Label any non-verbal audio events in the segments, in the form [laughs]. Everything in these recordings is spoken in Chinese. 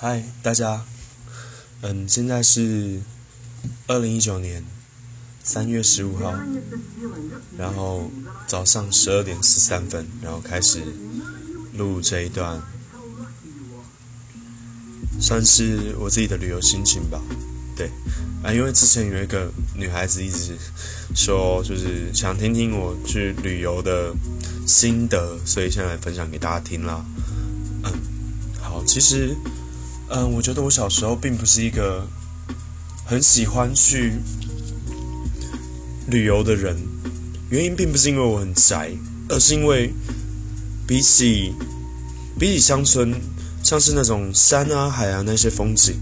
嗨，大家，嗯，现在是二零一九年三月十五号，然后早上十二点十三分，然后开始录这一段，算是我自己的旅游心情吧。对，啊，因为之前有一个女孩子一直说，就是想听听我去旅游的心得，所以现在分享给大家听啦。嗯，好，其实。嗯，我觉得我小时候并不是一个很喜欢去旅游的人，原因并不是因为我很宅，而是因为比起比起乡村，像是那种山啊、海啊那些风景，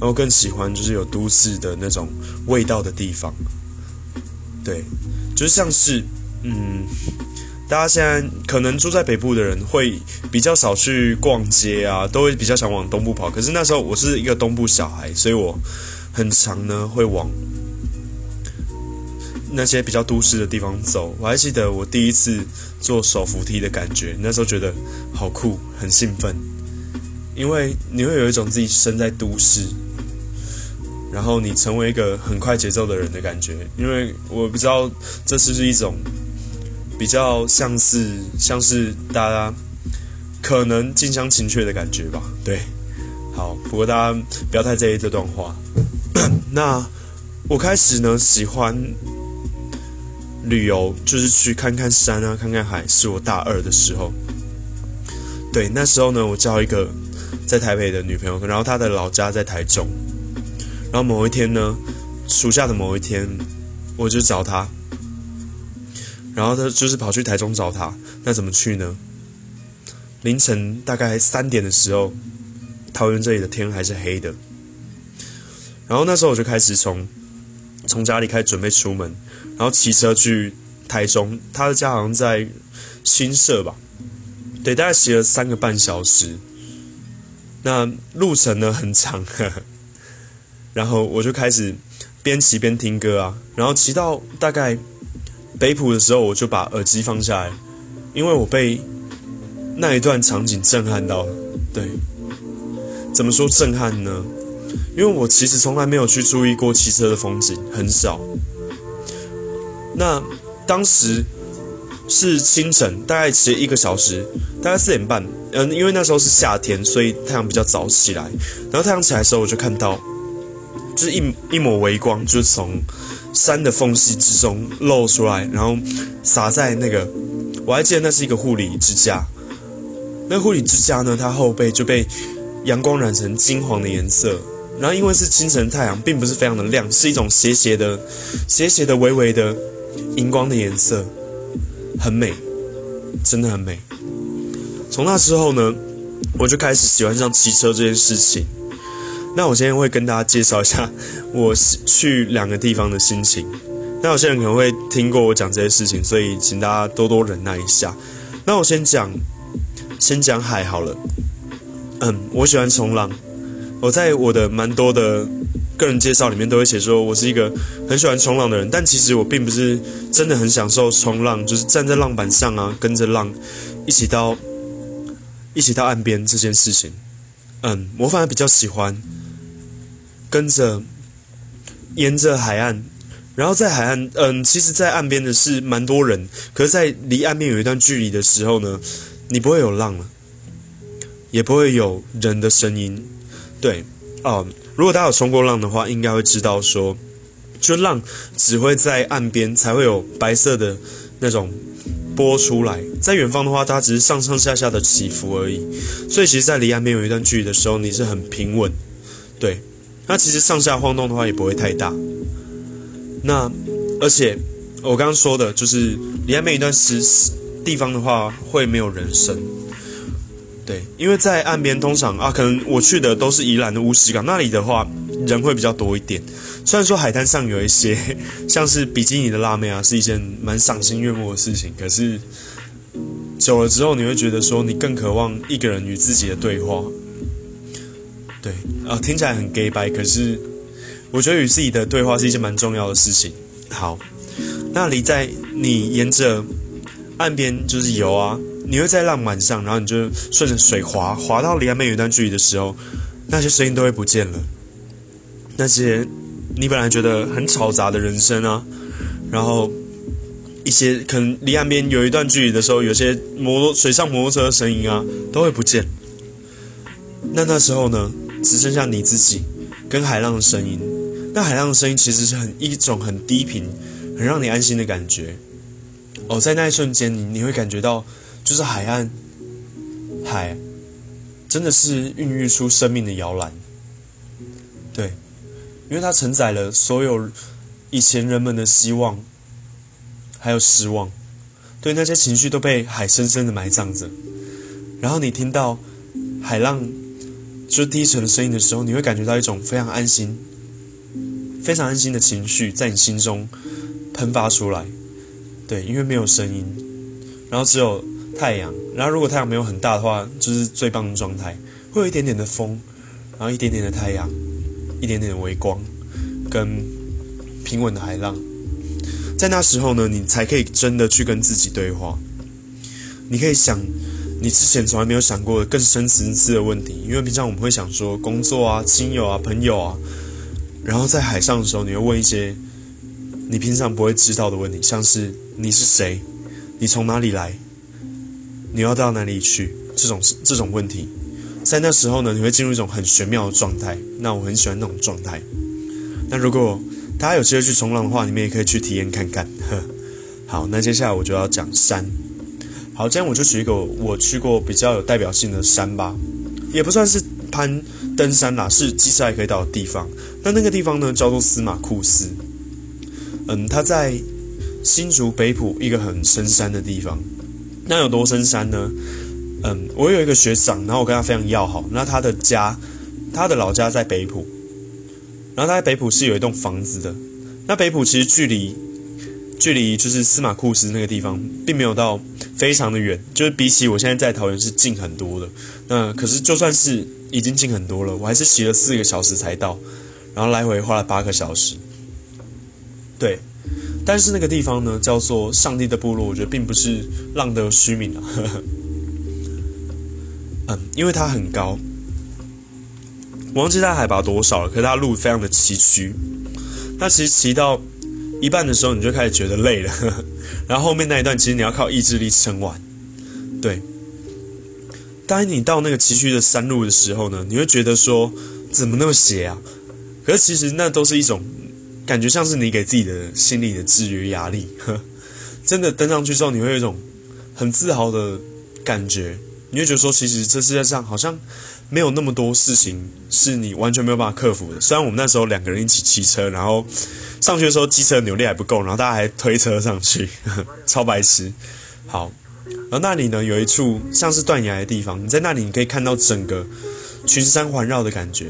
然后更喜欢就是有都市的那种味道的地方。对，就像是嗯。大家现在可能住在北部的人会比较少去逛街啊，都会比较想往东部跑。可是那时候我是一个东部小孩，所以我很常呢会往那些比较都市的地方走。我还记得我第一次坐手扶梯的感觉，那时候觉得好酷，很兴奋，因为你会有一种自己身在都市，然后你成为一个很快节奏的人的感觉。因为我不知道这是不是一种。比较像是像是大家可能近乡情怯的感觉吧，对，好，不过大家不要太在意这段话。[coughs] 那我开始呢喜欢旅游，就是去看看山啊，看看海，是我大二的时候。对，那时候呢，我交一个在台北的女朋友，然后她的老家在台中。然后某一天呢，暑假的某一天，我就找她。然后他就是跑去台中找他，那怎么去呢？凌晨大概三点的时候，桃园这里的天还是黑的。然后那时候我就开始从从家里开始准备出门，然后骑车去台中，他的家好像在新社吧，对，大概骑了三个半小时。那路程呢很长，[laughs] 然后我就开始边骑边听歌啊，然后骑到大概。北浦的时候，我就把耳机放下来，因为我被那一段场景震撼到了。对，怎么说震撼呢？因为我其实从来没有去注意过汽车的风景，很少。那当时是清晨，大概骑一个小时，大概四点半。嗯，因为那时候是夏天，所以太阳比较早起来。然后太阳起来的时候，我就看到，就是一一抹微光，就是从。山的缝隙之中露出来，然后洒在那个，我还记得那是一个护理之家。那护理之家呢，它后背就被阳光染成金黄的颜色。然后因为是清晨太阳，并不是非常的亮，是一种斜斜的、斜斜的、微微的荧光的颜色，很美，真的很美。从那之后呢，我就开始喜欢上骑车这件事情。那我今天会跟大家介绍一下我去两个地方的心情。那有些人可能会听过我讲这些事情，所以请大家多多忍耐一下。那我先讲，先讲海好了。嗯，我喜欢冲浪。我在我的蛮多的个人介绍里面都会写说我是一个很喜欢冲浪的人，但其实我并不是真的很享受冲浪，就是站在浪板上啊，跟着浪一起到一起到岸边这件事情。嗯，我反而比较喜欢。跟着沿着海岸，然后在海岸，嗯，其实，在岸边的是蛮多人，可是，在离岸边有一段距离的时候呢，你不会有浪了，也不会有人的声音，对，哦，如果大家有冲过浪的话，应该会知道说，就浪只会在岸边才会有白色的那种播出来，在远方的话，它只是上上下下的起伏而已，所以，其实，在离岸边有一段距离的时候，你是很平稳，对。那其实上下晃动的话也不会太大。那而且我刚刚说的就是离岸边一段时地方的话会没有人声。对，因为在岸边通常啊，可能我去的都是宜兰的乌石港那里的话，人会比较多一点。虽然说海滩上有一些 [laughs] 像是比基尼的辣妹啊，是一件蛮赏心悦目的事情，可是久了之后你会觉得说你更渴望一个人与自己的对话。对，啊，听起来很 gay 白，可是我觉得与自己的对话是一件蛮重要的事情。好，那你在你沿着岸边就是游啊，你会在浪板上，然后你就顺着水滑滑到离岸边有一段距离的时候，那些声音都会不见了。那些你本来觉得很嘈杂的人声啊，然后一些可能离岸边有一段距离的时候，有些摩托水上摩托车的声音啊，都会不见。那那时候呢，只剩下你自己跟海浪的声音。那海浪的声音其实是很一种很低频、很让你安心的感觉。哦，在那一瞬间，你你会感觉到，就是海岸海真的是孕育出生命的摇篮。对，因为它承载了所有以前人们的希望，还有失望。对，那些情绪都被海深深的埋葬着。然后你听到海浪。就低沉的声音的时候，你会感觉到一种非常安心、非常安心的情绪在你心中喷发出来。对，因为没有声音，然后只有太阳。然后如果太阳没有很大的话，就是最棒的状态。会有一点点的风，然后一点点的太阳，一点点微光，跟平稳的海浪。在那时候呢，你才可以真的去跟自己对话。你可以想。你之前从来没有想过的更深层次的问题，因为平常我们会想说工作啊、亲友啊、朋友啊，然后在海上的时候，你会问一些你平常不会知道的问题，像是你是谁，你从哪里来，你要到哪里去，这种这种问题，在那时候呢，你会进入一种很玄妙的状态。那我很喜欢那种状态。那如果大家有机会去冲浪的话，你们也可以去体验看看。好，那接下来我就要讲山。好，今天我就举一个我去过比较有代表性的山吧，也不算是攀登山啦，是机车还可以到的地方。那那个地方呢，叫做司马库斯。嗯，它在新竹北埔一个很深山的地方。那有多深山呢？嗯，我有一个学长，然后我跟他非常要好。那他的家，他的老家在北埔，然后他在北埔是有一栋房子的。那北埔其实距离。距离就是司马库斯那个地方，并没有到非常的远，就是比起我现在在桃园是近很多的。那可是就算是已经近很多了，我还是骑了四个小时才到，然后来回花了八个小时。对，但是那个地方呢，叫做上帝的部落，我觉得并不是浪得虚名啊。因为它很高，我忘记它海拔多少了，可是它路非常的崎岖。那其实骑到。一半的时候，你就开始觉得累了呵呵，[laughs] 然后后面那一段其实你要靠意志力撑完。对，当你到那个崎岖的山路的时候呢，你会觉得说怎么那么斜啊？可是其实那都是一种感觉，像是你给自己的心理的制约压力。呵 [laughs] 真的登上去之后，你会有一种很自豪的感觉，你会觉得说，其实这世界上好像没有那么多事情是你完全没有办法克服的。虽然我们那时候两个人一起骑车，然后。上学的时候，机车扭力还不够，然后大家还推车上去，[laughs] 超白痴。好，然后那里呢有一处像是断崖的地方，你在那里你可以看到整个群山环绕的感觉。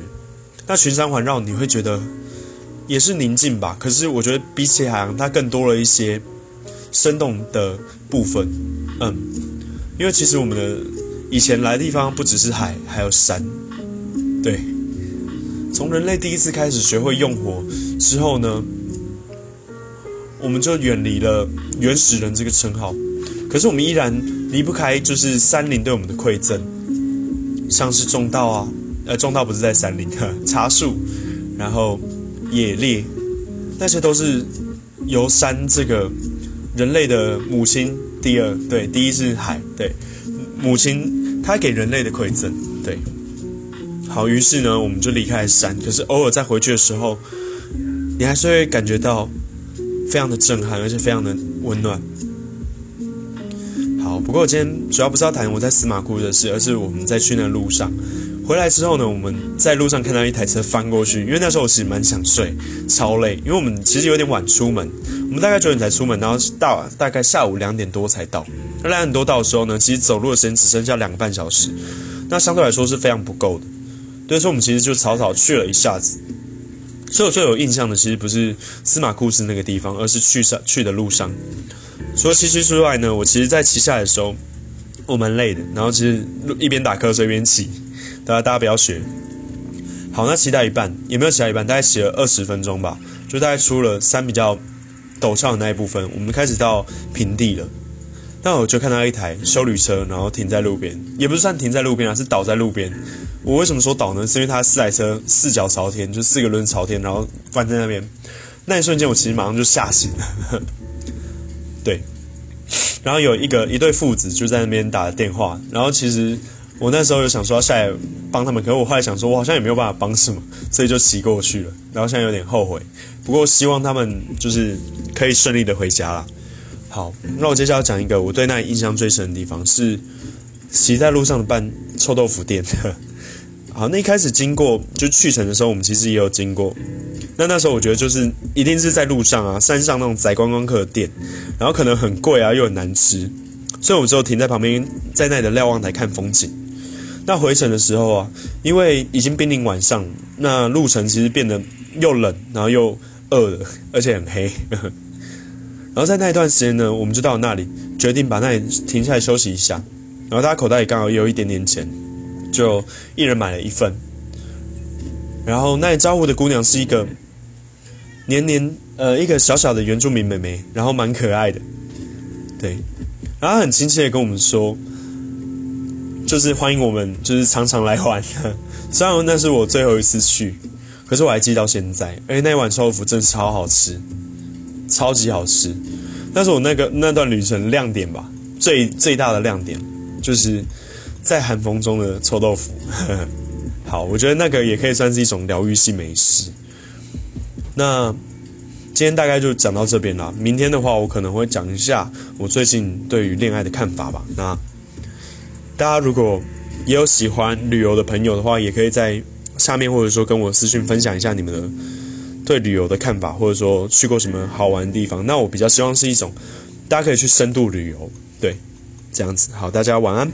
那群山环绕你会觉得也是宁静吧？可是我觉得比起海洋，它更多了一些生动的部分。嗯，因为其实我们的以前来的地方不只是海，还有山。对，从人类第一次开始学会用火之后呢？我们就远离了原始人这个称号，可是我们依然离不开就是山林对我们的馈赠，像是种稻啊，呃，种稻不是在山林，[laughs] 茶树，然后野猎，那些都是由山这个人类的母亲，第二对，第一是海，对，母亲它给人类的馈赠，对，好，于是呢，我们就离开了山，可是偶尔再回去的时候，你还是会感觉到。非常的震撼，而且非常的温暖。好，不过我今天主要不是要谈我在司马库的事，而是我们在去那路上回来之后呢，我们在路上看到一台车翻过去，因为那时候我其实蛮想睡，超累，因为我们其实有点晚出门，我们大概九点才出门，然后到大概下午两点多才到。那两点多到的时候呢，其实走路的时间只剩下两个半小时，那相对来说是非常不够的。所以说我们其实就草草去了一下子。所以我最有印象的，其实不是司马库斯那个地方，而是去上去的路上。除了骑车之外呢，我其实在骑下来的时候，我蛮累的。然后其实一边打瞌睡一边骑，大家大家不要学。好，那骑到一半也没有骑到一半，大概骑了二十分钟吧，就大概出了山比较陡峭的那一部分，我们开始到平地了。那我就看到一台修旅车，然后停在路边，也不是算停在路边啊，是倒在路边。我为什么说倒呢？是因为它四台车四脚朝天，就四个轮朝天，然后翻在那边。那一瞬间，我其实马上就吓醒了。[laughs] 对，然后有一个一对父子就在那边打电话，然后其实我那时候有想说要下来帮他们，可是我后来想说，我好像也没有办法帮什么，所以就骑过去了。然后现在有点后悔，不过希望他们就是可以顺利的回家了。好，那我接下来讲一个我对那里印象最深的地方是骑在路上的拌臭豆腐店。[laughs] 好，那一开始经过就去程的时候，我们其实也有经过。那那时候我觉得就是一定是在路上啊，山上那种宰观光客的店，然后可能很贵啊，又很难吃，所以我们只有停在旁边，在那里的瞭望台看风景。那回程的时候啊，因为已经濒临晚上，那路程其实变得又冷，然后又饿了，而且很黑。[laughs] 然后在那一段时间呢，我们就到那里，决定把那里停下来休息一下。然后大家口袋里刚好有一点点钱。就一人买了一份，然后那里招呼的姑娘是一个年年呃一个小小的原住民妹妹，然后蛮可爱的，对，然后很亲切的跟我们说，就是欢迎我们，就是常常来玩。[laughs] 虽然那是我最后一次去，可是我还记到现在，而且那碗臭豆腐真的超好吃，超级好吃，那是我那个那段旅程亮点吧，最最大的亮点就是。在寒风中的臭豆腐，[laughs] 好，我觉得那个也可以算是一种疗愈性美食。那今天大概就讲到这边了。明天的话，我可能会讲一下我最近对于恋爱的看法吧。那大家如果也有喜欢旅游的朋友的话，也可以在下面或者说跟我私信分享一下你们的对旅游的看法，或者说去过什么好玩的地方。那我比较希望是一种大家可以去深度旅游，对，这样子。好，大家晚安。